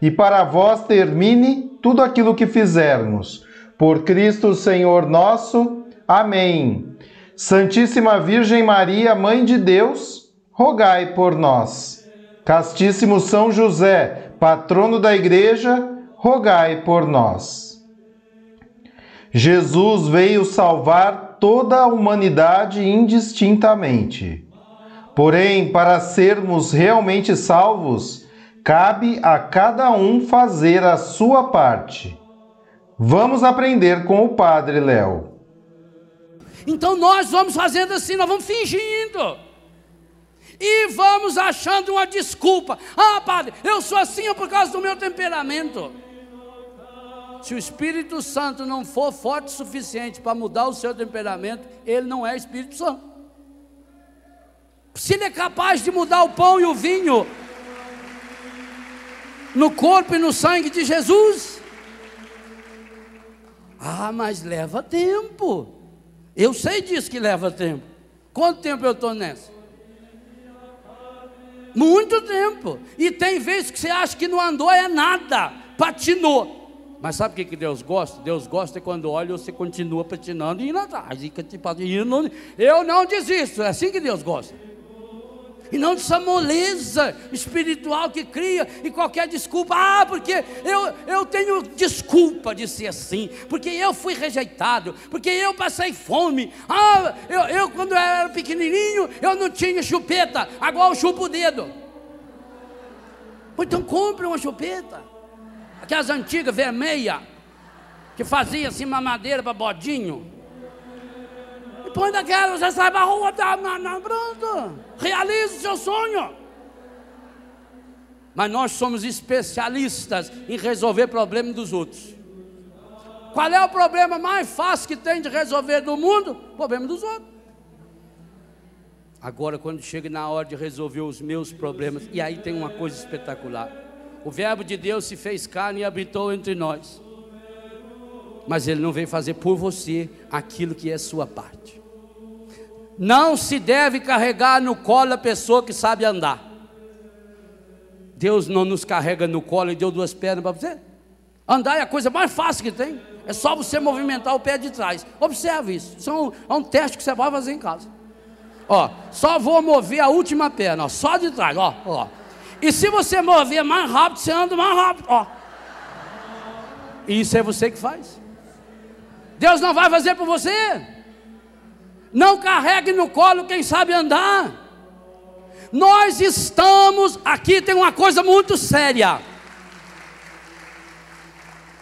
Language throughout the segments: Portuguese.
e para vós termine tudo aquilo que fizermos. Por Cristo Senhor nosso. Amém. Santíssima Virgem Maria, Mãe de Deus, rogai por nós. Castíssimo São José, patrono da Igreja, rogai por nós. Jesus veio salvar toda a humanidade indistintamente. Porém, para sermos realmente salvos, cabe a cada um fazer a sua parte. Vamos aprender com o Padre Léo. Então nós vamos fazendo assim, nós vamos fingindo. E vamos achando uma desculpa. Ah, padre, eu sou assim é por causa do meu temperamento. Se o Espírito Santo não for forte o suficiente para mudar o seu temperamento, ele não é Espírito Santo. Se ele é capaz de mudar o pão e o vinho, no corpo e no sangue de Jesus. Ah, mas leva tempo. Eu sei disso que leva tempo. Quanto tempo eu estou nessa? Muito tempo. E tem vezes que você acha que não andou é nada, patinou. Mas sabe o que, que Deus gosta? Deus gosta quando olha você continua patinando e indo atrás. E, tipo, eu não desisto, é assim que Deus gosta e não dessa moleza espiritual que cria e qualquer desculpa. Ah, porque eu, eu tenho desculpa de ser assim, porque eu fui rejeitado, porque eu passei fome. Ah, eu, eu quando era pequenininho, eu não tinha chupeta, agora eu chupo o dedo. Então compre uma chupeta, aquelas antigas vermelhas, que fazia assim uma madeira para bodinho. Põe daquela, você sai para a rua, tá, na, na, pronto. Realize o seu sonho. Mas nós somos especialistas em resolver problemas dos outros. Qual é o problema mais fácil que tem de resolver do mundo? Problema dos outros. Agora, quando chega na hora de resolver os meus problemas, e aí tem uma coisa espetacular: o Verbo de Deus se fez carne e habitou entre nós mas Ele não veio fazer por você aquilo que é sua parte. Não se deve carregar no colo a pessoa que sabe andar. Deus não nos carrega no colo e deu duas pernas para você. Andar é a coisa mais fácil que tem. É só você movimentar o pé de trás. Observe isso. Isso é um, é um teste que você vai fazer em casa. Ó, só vou mover a última perna, ó, só de trás, ó, ó. E se você mover mais rápido, você anda mais rápido, ó. Isso é você que faz. Deus não vai fazer por você. Não carregue no colo quem sabe andar. Nós estamos, aqui tem uma coisa muito séria.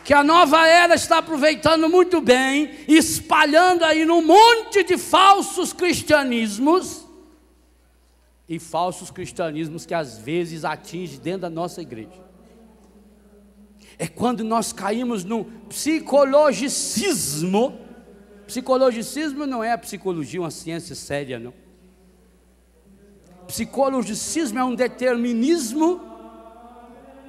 Que a nova era está aproveitando muito bem, espalhando aí num monte de falsos cristianismos. E falsos cristianismos que às vezes atingem dentro da nossa igreja é quando nós caímos no psicologicismo. Psicologicismo não é a psicologia uma ciência séria, não. Psicologicismo é um determinismo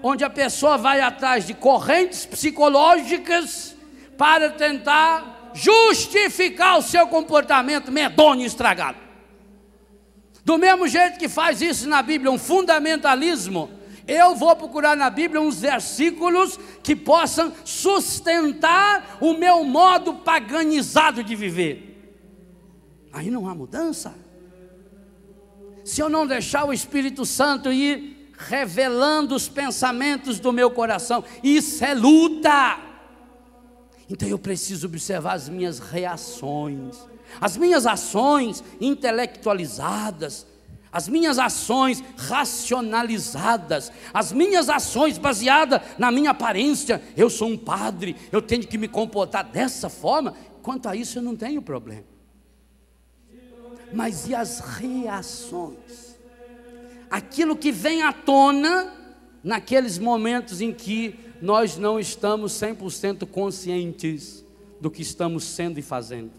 onde a pessoa vai atrás de correntes psicológicas para tentar justificar o seu comportamento medonho e estragado. Do mesmo jeito que faz isso na Bíblia, um fundamentalismo eu vou procurar na Bíblia uns versículos que possam sustentar o meu modo paganizado de viver. Aí não há mudança. Se eu não deixar o Espírito Santo ir revelando os pensamentos do meu coração, isso é luta. Então eu preciso observar as minhas reações, as minhas ações intelectualizadas, as minhas ações racionalizadas, as minhas ações baseadas na minha aparência. Eu sou um padre, eu tenho que me comportar dessa forma. Quanto a isso, eu não tenho problema. Mas e as reações? Aquilo que vem à tona naqueles momentos em que nós não estamos 100% conscientes do que estamos sendo e fazendo.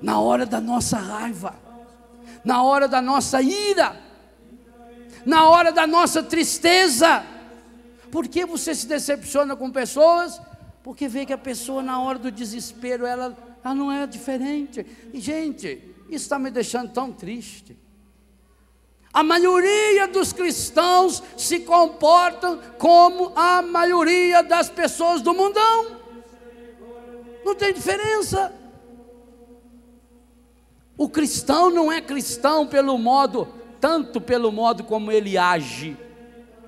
Na hora da nossa raiva na hora da nossa ira, na hora da nossa tristeza. Por que você se decepciona com pessoas? Porque vê que a pessoa, na hora do desespero, ela, ela não é diferente. E, gente, isso está me deixando tão triste. A maioria dos cristãos se comportam como a maioria das pessoas do mundão. Não tem diferença. O cristão não é cristão pelo modo, tanto pelo modo como ele age,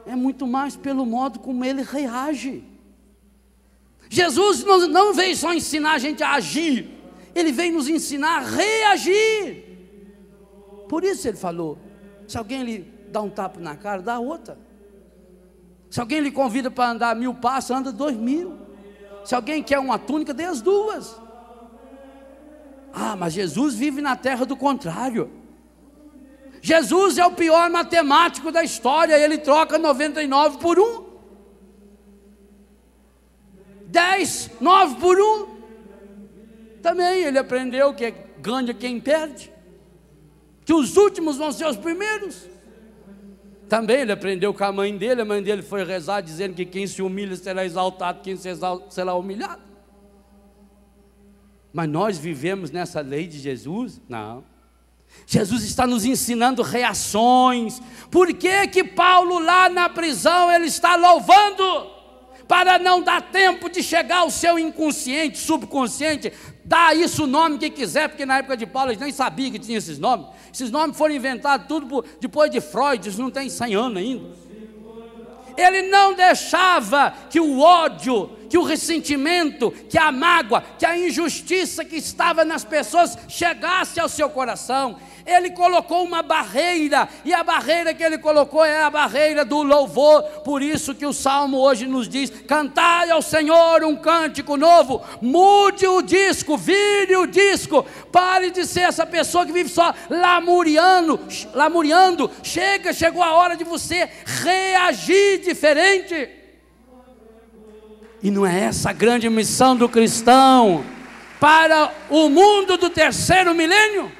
é muito mais pelo modo como ele reage. Jesus não, veio só ensinar a gente a agir, ele veio nos ensinar a reagir. Por isso ele falou: se alguém lhe dá um tapa na cara, dá outra. Se alguém lhe convida para andar mil passos, anda dois mil. Se alguém quer uma túnica, dê as duas. Ah, mas Jesus vive na terra do contrário. Jesus é o pior matemático da história, ele troca 99 por 1. 10, 9 por 1. Também ele aprendeu que ganha quem perde, que os últimos vão ser os primeiros. Também ele aprendeu com a mãe dele, a mãe dele foi rezar dizendo que quem se humilha será exaltado, quem se exalta será humilhado. Mas nós vivemos nessa lei de Jesus? Não. Jesus está nos ensinando reações. Por que que Paulo lá na prisão ele está louvando? Para não dar tempo de chegar ao seu inconsciente, subconsciente, dá isso o nome que quiser, porque na época de Paulo eles nem sabiam que tinha esses nomes. Esses nomes foram inventados tudo por, depois de Freud, isso não tem 100 anos ainda. Ele não deixava que o ódio que o ressentimento, que a mágoa, que a injustiça que estava nas pessoas chegasse ao seu coração. Ele colocou uma barreira, e a barreira que ele colocou é a barreira do louvor. Por isso que o salmo hoje nos diz: cantai ao Senhor um cântico novo, mude o disco, vire o disco, pare de ser essa pessoa que vive só lamuriando, lamuriando. Chega, chegou a hora de você reagir diferente. E não é essa a grande missão do cristão para o mundo do terceiro milênio?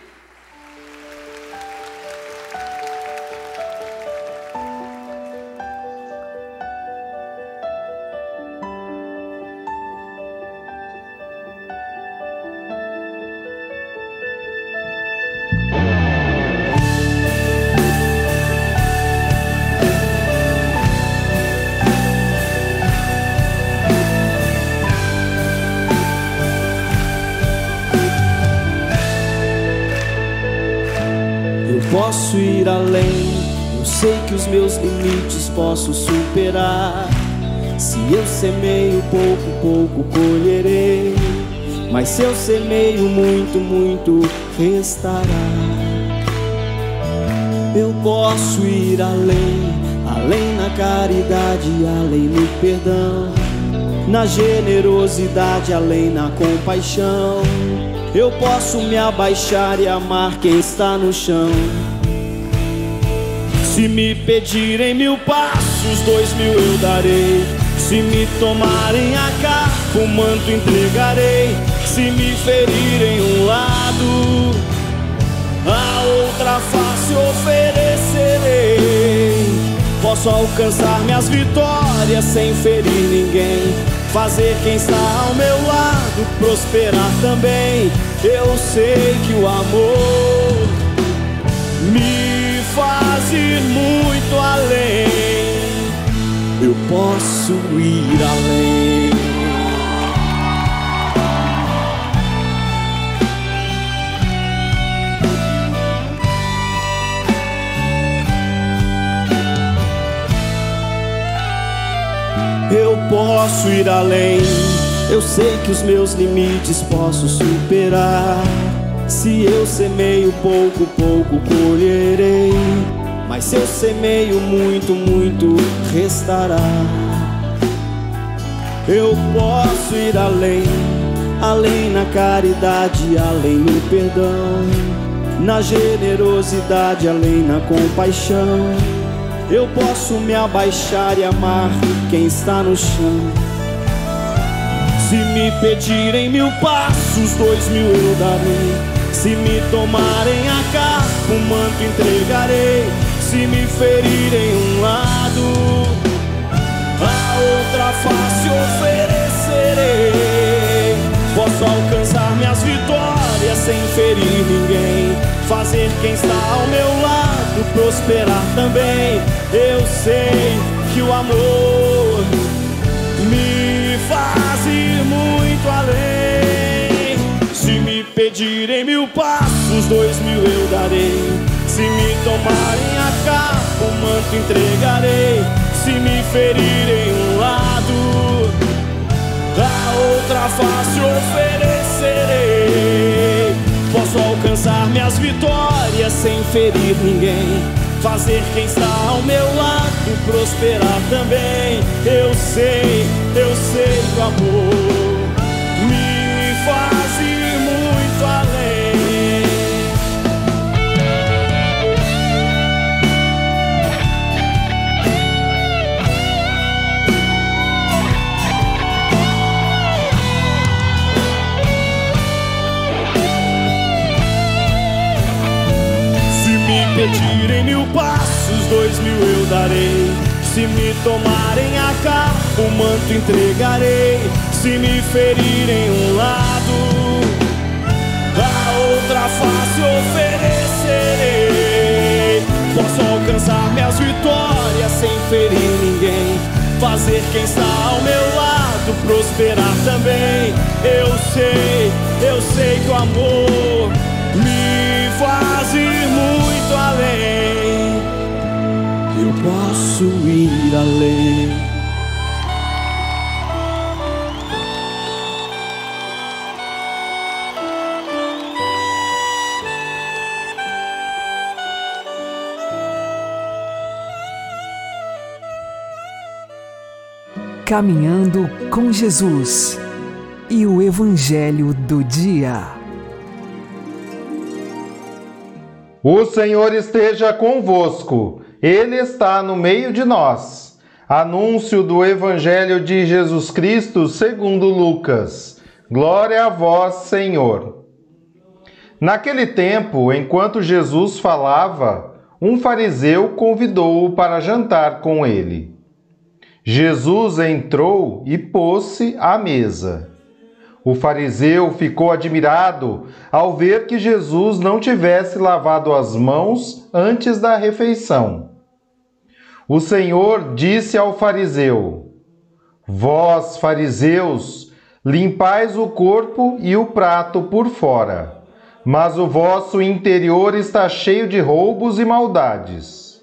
Os meus limites posso superar. Se eu semeio pouco, pouco colherei. Mas se eu semeio muito, muito restará. Eu posso ir além, além na caridade, além no perdão, na generosidade, além na compaixão. Eu posso me abaixar e amar quem está no chão. Se me pedirem mil passos, dois mil eu darei. Se me tomarem a capa, o manto entregarei. Se me ferirem um lado, a outra face oferecerei. Posso alcançar minhas vitórias sem ferir ninguém. Fazer quem está ao meu lado prosperar também. Eu sei que o amor me faz ir muito além. Eu posso ir além. Eu posso ir além Eu sei que os meus limites posso superar. Se eu semeio pouco, pouco colherei. Mas se eu semeio muito, muito restará. Eu posso ir além, além na caridade, além no perdão, na generosidade, além na compaixão. Eu posso me abaixar e amar quem está no chão. Se me pedirem mil passos, dois mil eu darei. Se me tomarem a capa, um manto entregarei. Se me ferirem um lado, a outra face oferecerei. Posso alcançar minhas vitórias sem ferir ninguém. Fazer quem está ao meu lado prosperar também. Eu sei que o amor me faz ir muito além. Pedirem mil passos, dois mil eu darei. Se me tomarem a capa, o manto entregarei. Se me ferirem um lado, a outra face oferecerei. Posso alcançar minhas vitórias sem ferir ninguém fazer quem está ao meu lado prosperar também. Eu sei, eu sei que o amor me faz pedirem mil passos, dois mil eu darei. Se me tomarem a capa, o manto entregarei. Se me ferirem um lado, a outra face oferecerei. Posso alcançar minhas vitórias sem ferir ninguém. Fazer quem está ao meu lado prosperar também. Eu sei, eu sei que o amor me faz ir além. Eu posso ir além. Caminhando com Jesus e o Evangelho do Dia. O Senhor esteja convosco, Ele está no meio de nós. Anúncio do Evangelho de Jesus Cristo segundo Lucas. Glória a vós, Senhor. Naquele tempo, enquanto Jesus falava, um fariseu convidou-o para jantar com ele. Jesus entrou e pôs-se à mesa. O fariseu ficou admirado ao ver que Jesus não tivesse lavado as mãos antes da refeição. O Senhor disse ao fariseu: Vós, fariseus, limpais o corpo e o prato por fora, mas o vosso interior está cheio de roubos e maldades.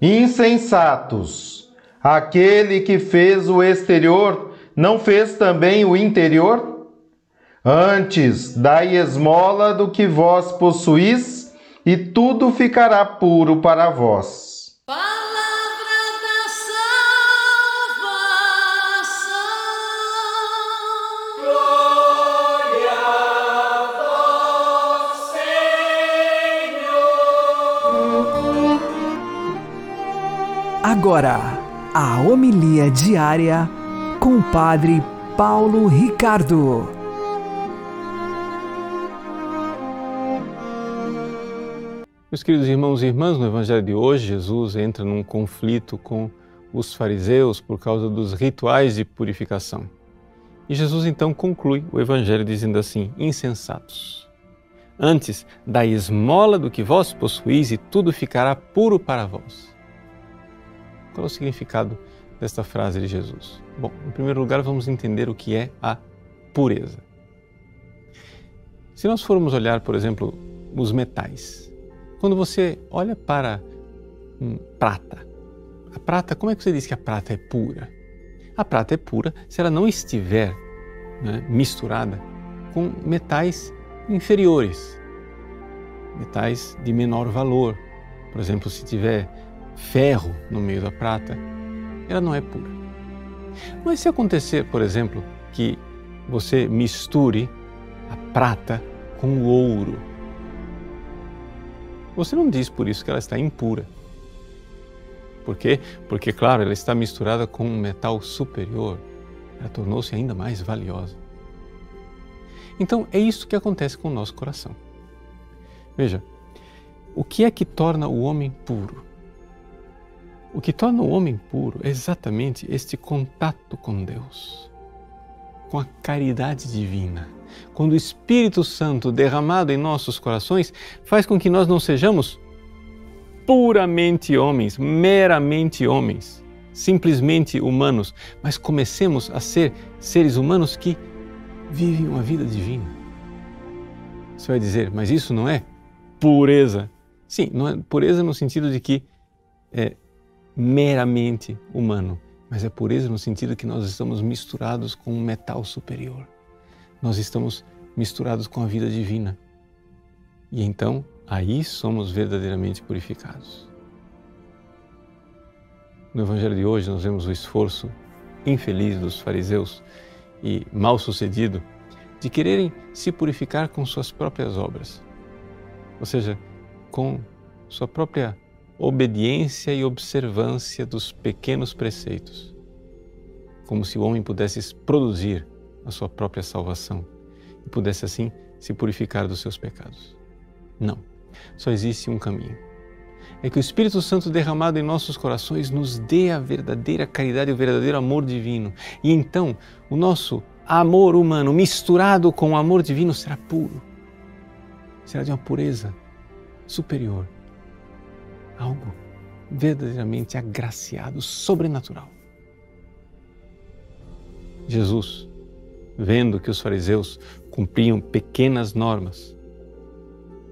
Insensatos! Aquele que fez o exterior não fez também o interior? Antes, dai esmola do que vós possuís, e tudo ficará puro para vós. Palavra da salvação. Glória a vós, Senhor. Agora, a homilia diária com o Padre Paulo Ricardo. Meus queridos irmãos e irmãs, no Evangelho de hoje, Jesus entra num conflito com os fariseus por causa dos rituais de purificação. E Jesus então conclui o Evangelho dizendo assim: insensatos. Antes, da esmola do que vós possuís e tudo ficará puro para vós. Qual é o significado desta frase de Jesus? Bom, em primeiro lugar, vamos entender o que é a pureza. Se nós formos olhar, por exemplo, os metais, quando você olha para hum, prata, a prata, como é que você diz que a prata é pura? A prata é pura se ela não estiver né, misturada com metais inferiores, metais de menor valor. Por exemplo, se tiver ferro no meio da prata, ela não é pura. Mas se acontecer, por exemplo, que você misture a prata com o ouro, você não diz por isso que ela está impura. Por quê? Porque, claro, ela está misturada com um metal superior. Ela tornou-se ainda mais valiosa. Então, é isso que acontece com o nosso coração. Veja, o que é que torna o homem puro? O que torna o homem puro é exatamente este contato com Deus, com a caridade divina. Quando o Espírito Santo derramado em nossos corações faz com que nós não sejamos puramente homens, meramente homens, simplesmente humanos, mas comecemos a ser seres humanos que vivem uma vida divina. Você vai dizer, mas isso não é pureza? Sim, não é pureza no sentido de que é meramente humano, mas é pureza no sentido que nós estamos misturados com um metal superior. Nós estamos misturados com a vida divina. E então, aí somos verdadeiramente purificados. No Evangelho de hoje, nós vemos o esforço infeliz dos fariseus e mal sucedido de quererem se purificar com suas próprias obras, ou seja, com sua própria obediência e observância dos pequenos preceitos, como se o homem pudesse produzir a sua própria salvação e pudesse assim se purificar dos seus pecados. Não, só existe um caminho. É que o Espírito Santo derramado em nossos corações nos dê a verdadeira caridade, o verdadeiro amor divino. E então o nosso amor humano misturado com o amor divino será puro. Será de uma pureza superior. Algo verdadeiramente agraciado, sobrenatural. Jesus, vendo que os fariseus cumpriam pequenas normas,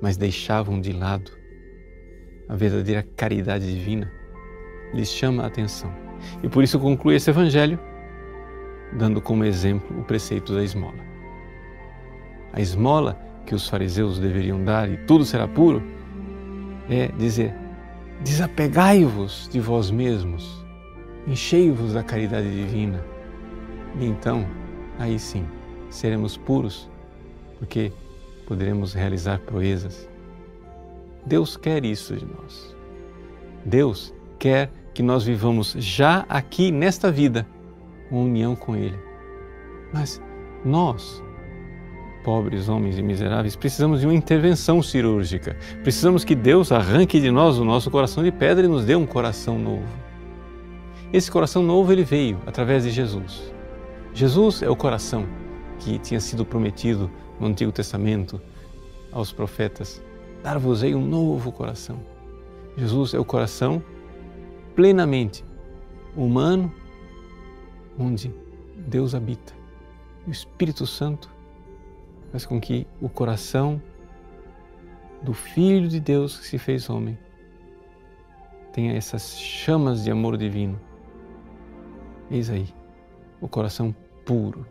mas deixavam de lado a verdadeira caridade divina, lhes chama a atenção. E por isso conclui esse evangelho dando como exemplo o preceito da esmola. A esmola que os fariseus deveriam dar e tudo será puro é dizer: desapegai-vos de vós mesmos, enchei-vos da caridade divina. E então, aí sim, seremos puros, porque poderemos realizar proezas. Deus quer isso de nós. Deus quer que nós vivamos já aqui nesta vida uma união com Ele. Mas nós, pobres homens e miseráveis, precisamos de uma intervenção cirúrgica. Precisamos que Deus arranque de nós o nosso coração de pedra e nos dê um coração novo. Esse coração novo ele veio através de Jesus. Jesus é o coração que tinha sido prometido no Antigo Testamento aos profetas: dar-vos-ei um novo coração. Jesus é o coração plenamente humano onde Deus habita. O Espírito Santo faz com que o coração do Filho de Deus que se fez homem tenha essas chamas de amor divino. Eis aí o coração puro,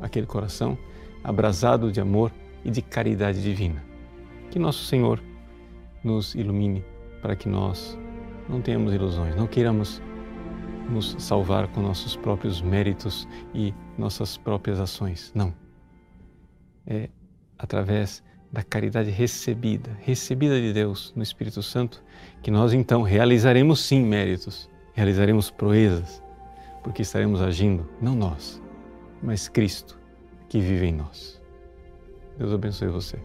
aquele coração abrasado de amor e de caridade divina. Que nosso Senhor nos ilumine para que nós não tenhamos ilusões, não queiramos nos salvar com nossos próprios méritos e nossas próprias ações. Não. É através da caridade recebida, recebida de Deus no Espírito Santo, que nós então realizaremos sim méritos, realizaremos proezas, porque estaremos agindo, não nós, mas Cristo que vive em nós. Deus abençoe você.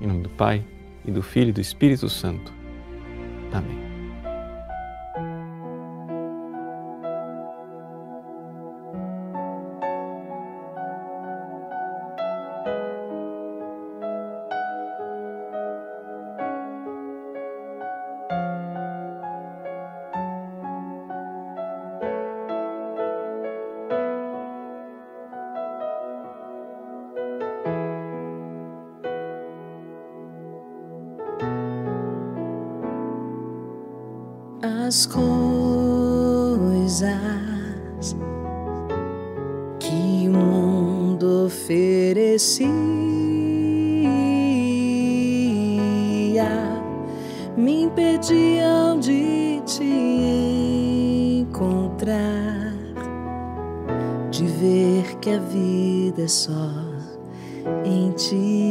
Em nome do Pai, e do Filho e do Espírito Santo. Amém. As coisas que o oferecia, me impediam de te encontrar, de ver que a vida é só em ti.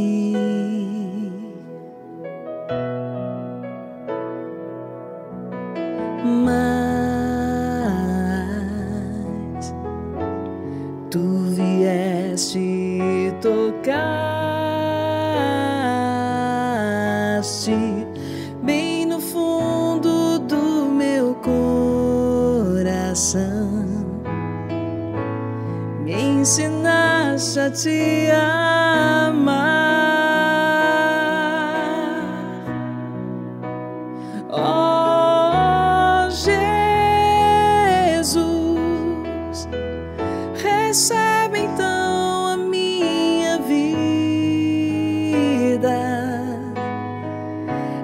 Recebe então a minha vida.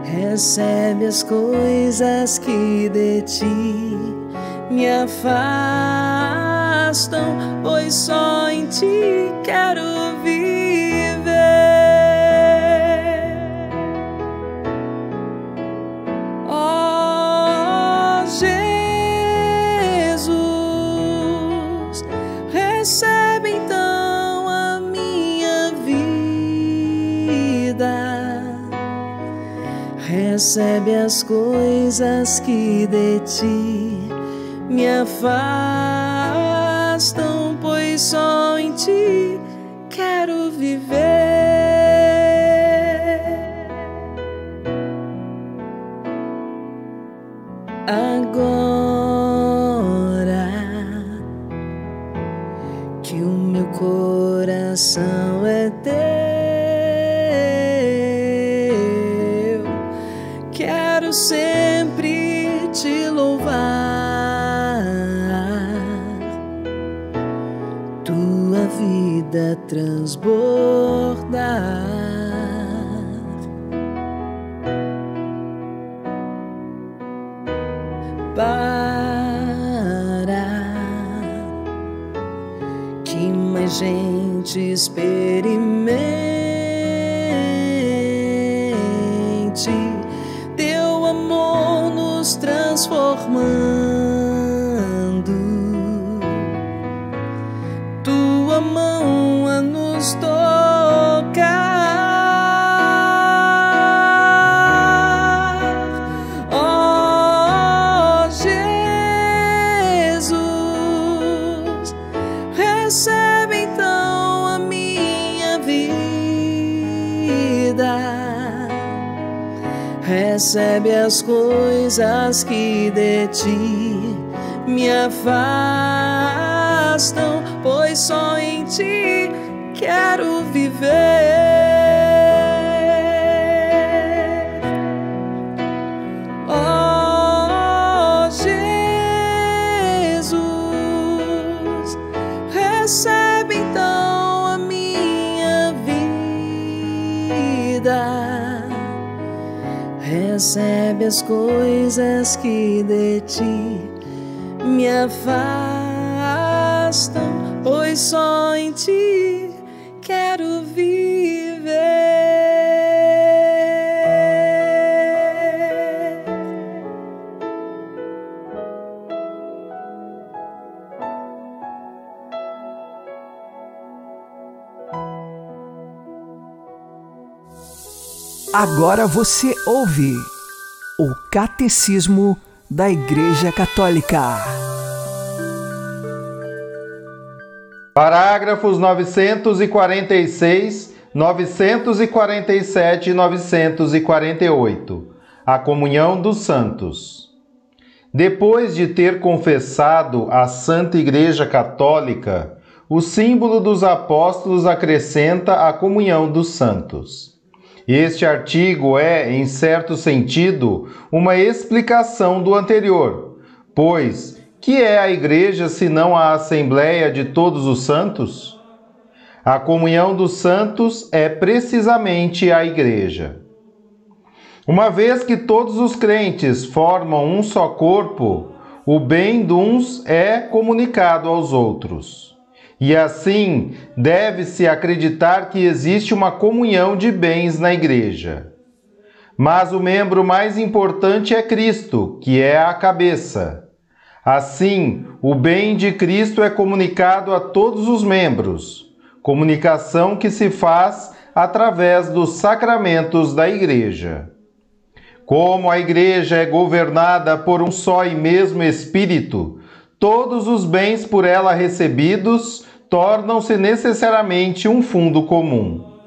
Recebe as coisas que de ti me afastam, pois só em ti quero viver. Recebe as coisas que de ti me afastam, pois só em ti vida transbordar. para que mais gente experimente Recebe as coisas que de ti me afastam, pois só em ti quero viver. Oh Jesus, recebe então a minha vida. Recebe as coisas que de ti me afastam, pois só em ti quero viver. Agora você ouve o Catecismo da Igreja Católica. Parágrafos 946, 947 e 948. A comunhão dos santos. Depois de ter confessado a Santa Igreja Católica, o símbolo dos apóstolos acrescenta a comunhão dos santos. Este artigo é, em certo sentido, uma explicação do anterior, pois que é a Igreja senão a Assembleia de todos os santos? A comunhão dos santos é precisamente a Igreja. Uma vez que todos os crentes formam um só corpo, o bem de uns é comunicado aos outros. E assim, deve-se acreditar que existe uma comunhão de bens na igreja. Mas o membro mais importante é Cristo, que é a cabeça. Assim, o bem de Cristo é comunicado a todos os membros, comunicação que se faz através dos sacramentos da Igreja. Como a Igreja é governada por um só e mesmo Espírito, todos os bens por ela recebidos tornam-se necessariamente um fundo comum.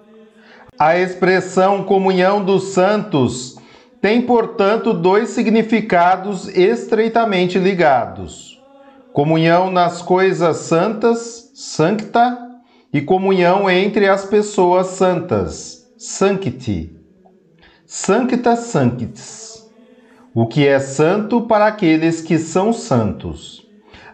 A expressão comunhão dos santos tem, portanto, dois significados estreitamente ligados: comunhão nas coisas santas, sancta, e comunhão entre as pessoas santas, sancti. Sancta sanctis. O que é santo para aqueles que são santos.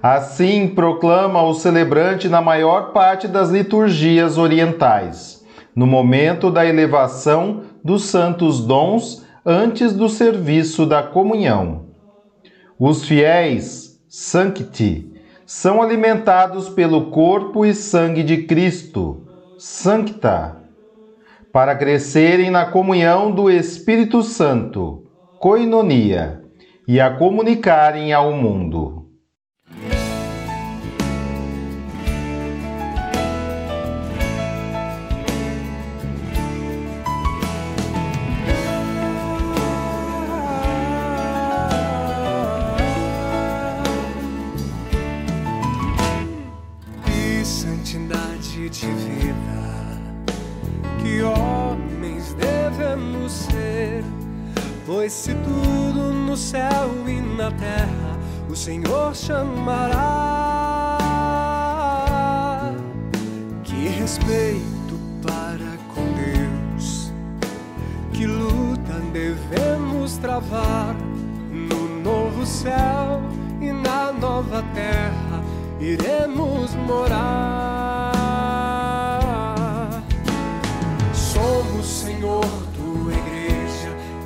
Assim proclama o celebrante na maior parte das liturgias orientais, no momento da elevação dos santos dons antes do serviço da comunhão. Os fiéis, sancti, são alimentados pelo corpo e sangue de Cristo, sancta, para crescerem na comunhão do Espírito Santo, koinonia, e a comunicarem ao mundo. Se tudo no céu e na terra o Senhor chamará, que respeito para com Deus, que luta devemos travar no novo céu e na nova terra iremos morar. Somos, Senhor,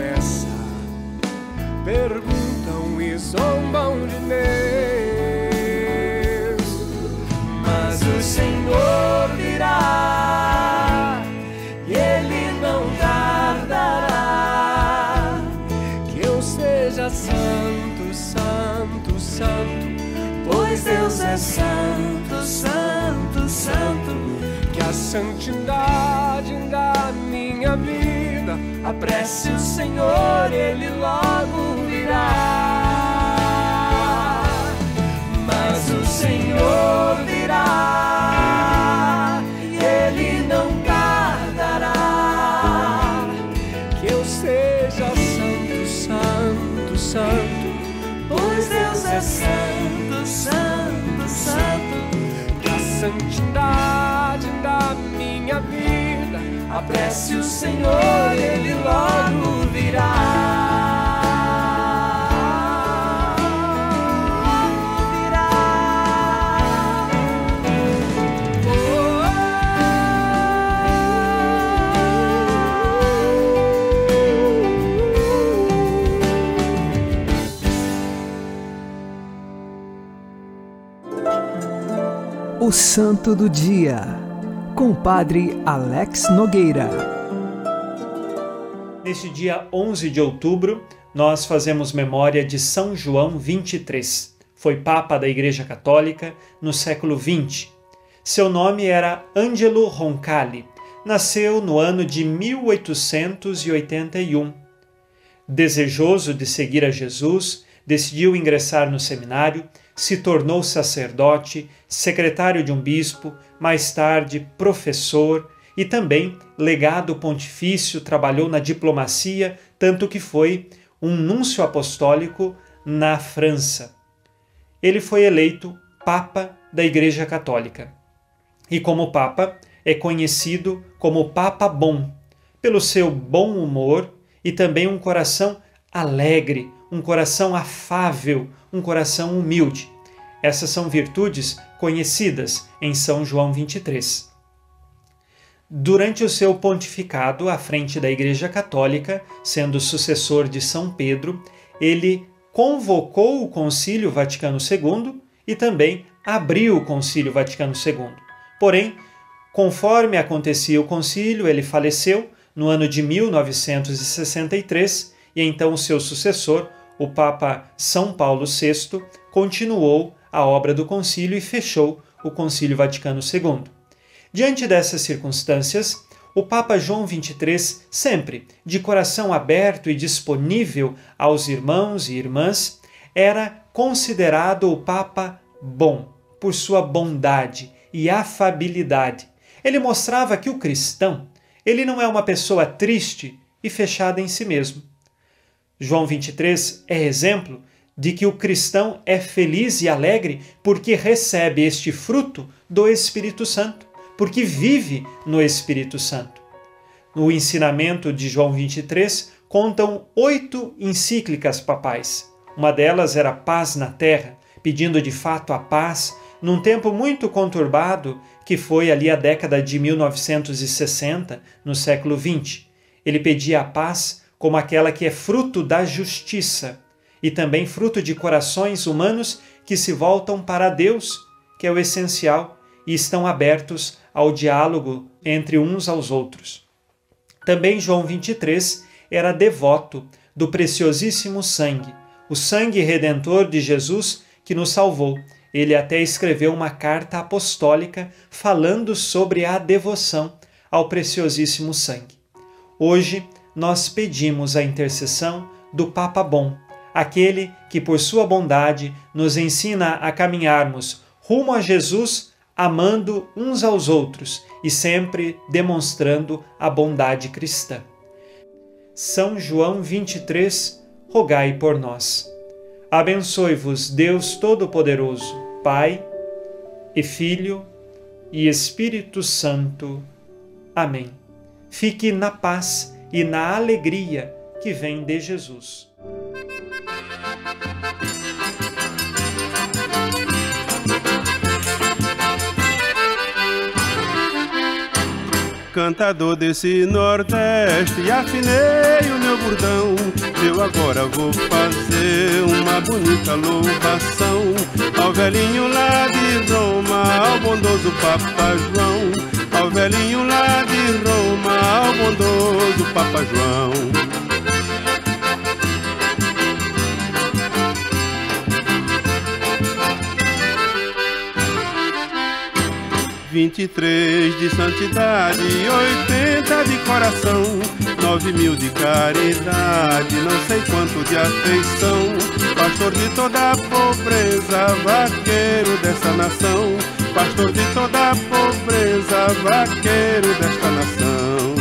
Promessa. Perguntam e zombam de Deus, mas o Senhor virá e Ele não tardará. Que eu seja santo, santo, santo, pois Deus é santo, apresse o Senhor, Ele logo virá. Mas o Senhor virá, e Ele não tardará. Que eu seja santo, santo, santo, pois Deus é santo, santo, santo. Que a santidade da minha vida apresse o Senhor, Ele logo virá. O Santo do Dia, com o Padre Alex Nogueira. Neste dia 11 de outubro, nós fazemos memória de São João 23. Foi Papa da Igreja Católica no século XX. Seu nome era Angelo Roncalli. Nasceu no ano de 1881. Desejoso de seguir a Jesus, decidiu ingressar no seminário, se tornou sacerdote, secretário de um bispo, mais tarde professor e também legado pontifício, trabalhou na diplomacia, tanto que foi um núncio apostólico na França. ele foi eleito Papa da Igreja Católica. E como Papa, é conhecido como Papa Bom, pelo seu bom humor e também um coração alegre, um coração afável, um coração humilde. Essas são virtudes conhecidas em São João 23. Durante o seu pontificado à frente da Igreja Católica, sendo sucessor de São Pedro, ele convocou o Concílio Vaticano II e também abriu o Concílio Vaticano II. Porém, conforme acontecia o concílio, ele faleceu no ano de 1963 e então seu sucessor, o Papa São Paulo VI, continuou a obra do concílio e fechou o Concílio Vaticano II. Diante dessas circunstâncias, o Papa João XXIII, sempre de coração aberto e disponível aos irmãos e irmãs, era considerado o Papa bom, por sua bondade e afabilidade. Ele mostrava que o cristão, ele não é uma pessoa triste e fechada em si mesmo. João 23 é exemplo de que o cristão é feliz e alegre porque recebe este fruto do Espírito Santo, porque vive no Espírito Santo. No ensinamento de João 23 contam oito encíclicas papais. Uma delas era Paz na Terra, pedindo de fato a paz num tempo muito conturbado que foi ali a década de 1960, no século 20. Ele pedia a paz como aquela que é fruto da justiça e também fruto de corações humanos que se voltam para Deus, que é o essencial, e estão abertos ao diálogo entre uns aos outros. Também João 23 era devoto do preciosíssimo sangue, o sangue redentor de Jesus que nos salvou. Ele até escreveu uma carta apostólica falando sobre a devoção ao preciosíssimo sangue. Hoje nós pedimos a intercessão do Papa Bom, aquele que, por sua bondade, nos ensina a caminharmos rumo a Jesus, amando uns aos outros e sempre demonstrando a bondade cristã. São João 23, rogai por nós. Abençoe-vos Deus Todo-Poderoso, Pai e Filho e Espírito Santo. Amém. Fique na paz e na alegria que vem de Jesus. Cantador desse Nordeste, afinei o meu bordão. Eu agora vou fazer uma bonita louvação ao velhinho lá de Roma, ao bondoso Papa João. Ao velhinho lá de Roma, ao bondoso Papa João. 23 de santidade, 80 de coração, 9 mil de caridade, não sei quanto de afeição. Pastor de toda a pobreza, vaqueiro dessa nação. Pastor de toda a pobreza, vaqueiro desta nação.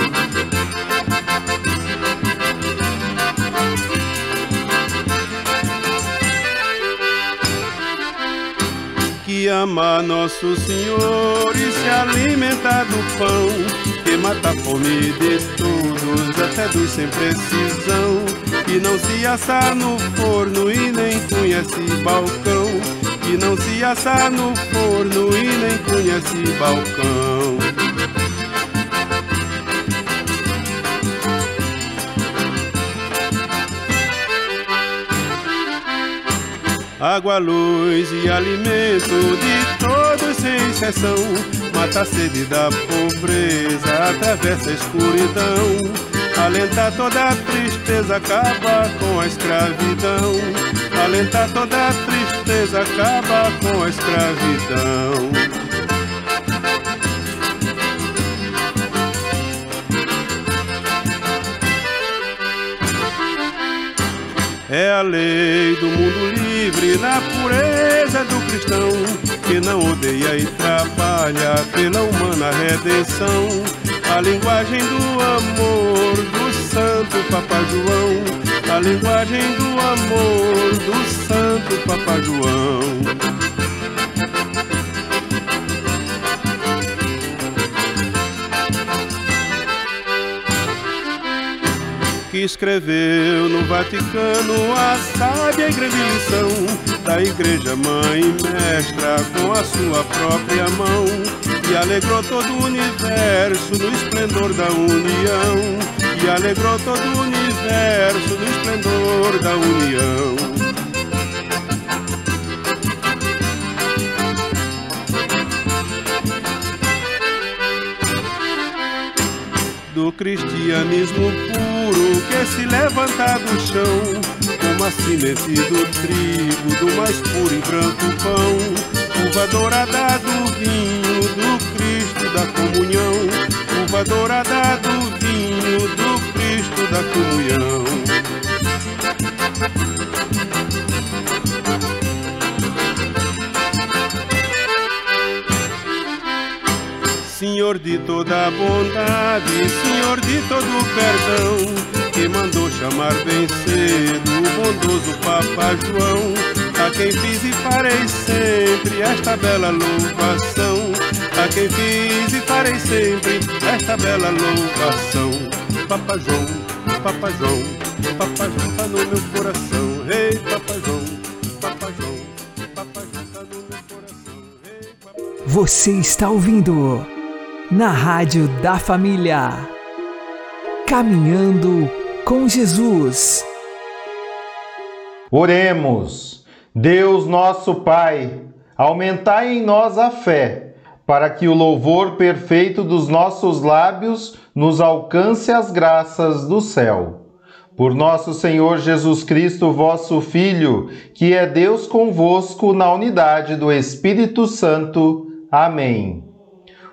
Ama nosso Senhor e se alimenta do pão que mata a fome de todos, até dos sem precisão. E não se assa no forno e nem conhece balcão. E não se assa no forno e nem conhece balcão. Água, luz e alimento de todos sem exceção. Mata a sede da pobreza, atravessa a escuridão. Alentar toda a tristeza, acaba com a escravidão. Alentar toda a tristeza, acaba com a escravidão. É a lei do mundo livre na pureza do cristão que não odeia e trabalha pela humana redenção. A linguagem do amor do Santo Papa João, a linguagem do amor do Santo Papa João. Que escreveu no Vaticano a sábia e grande lição da Igreja Mãe Mestra com a sua própria mão e alegrou todo o universo no esplendor da união e alegrou todo o universo no esplendor da união. Do cristianismo puro que se levanta do chão, como a semente do trigo, do mais puro e branco pão, uva dourada do vinho do Cristo da comunhão, uva dourada do vinho do Cristo da comunhão. Senhor de toda bondade, Senhor de todo perdão, que mandou chamar bem cedo o bondoso Papa João, a quem fiz e farei sempre esta bela louvação, a quem fiz e farei sempre esta bela louvação. Papa João, Papa João, Papa João tá no meu coração, Ei, Papa João, Papa João, Papa João tá no meu coração. Você está ouvindo na Rádio da Família. Caminhando com Jesus. Oremos. Deus nosso Pai, aumentai em nós a fé, para que o louvor perfeito dos nossos lábios nos alcance as graças do céu. Por nosso Senhor Jesus Cristo, vosso Filho, que é Deus convosco na unidade do Espírito Santo. Amém.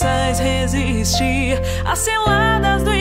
Possais resistir às ciladas do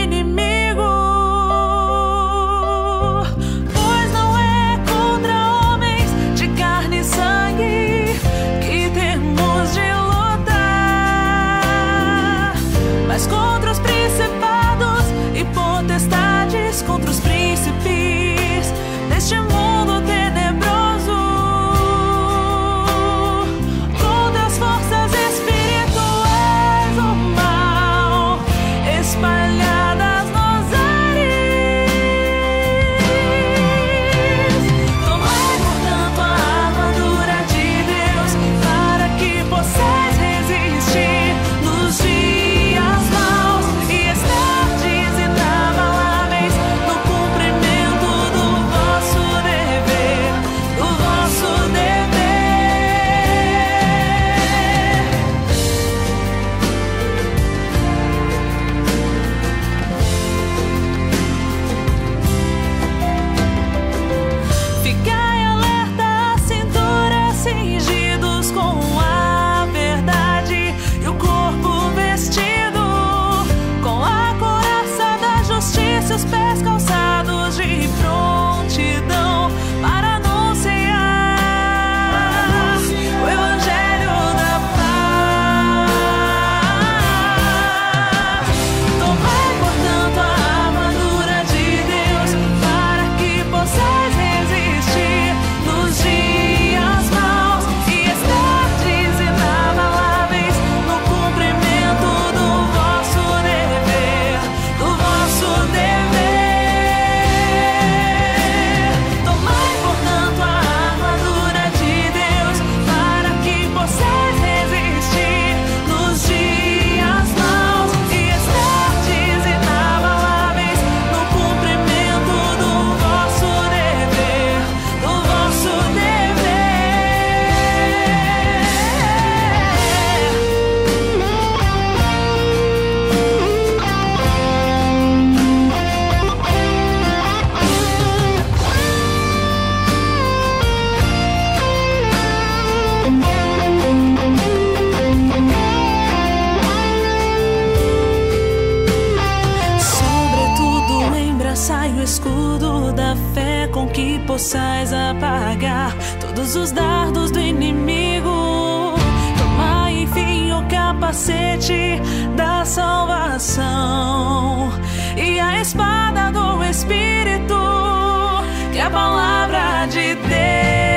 possais apagar todos os dardos do inimigo. Tomai, enfim, o capacete da salvação e a espada do Espírito, que é a palavra de Deus.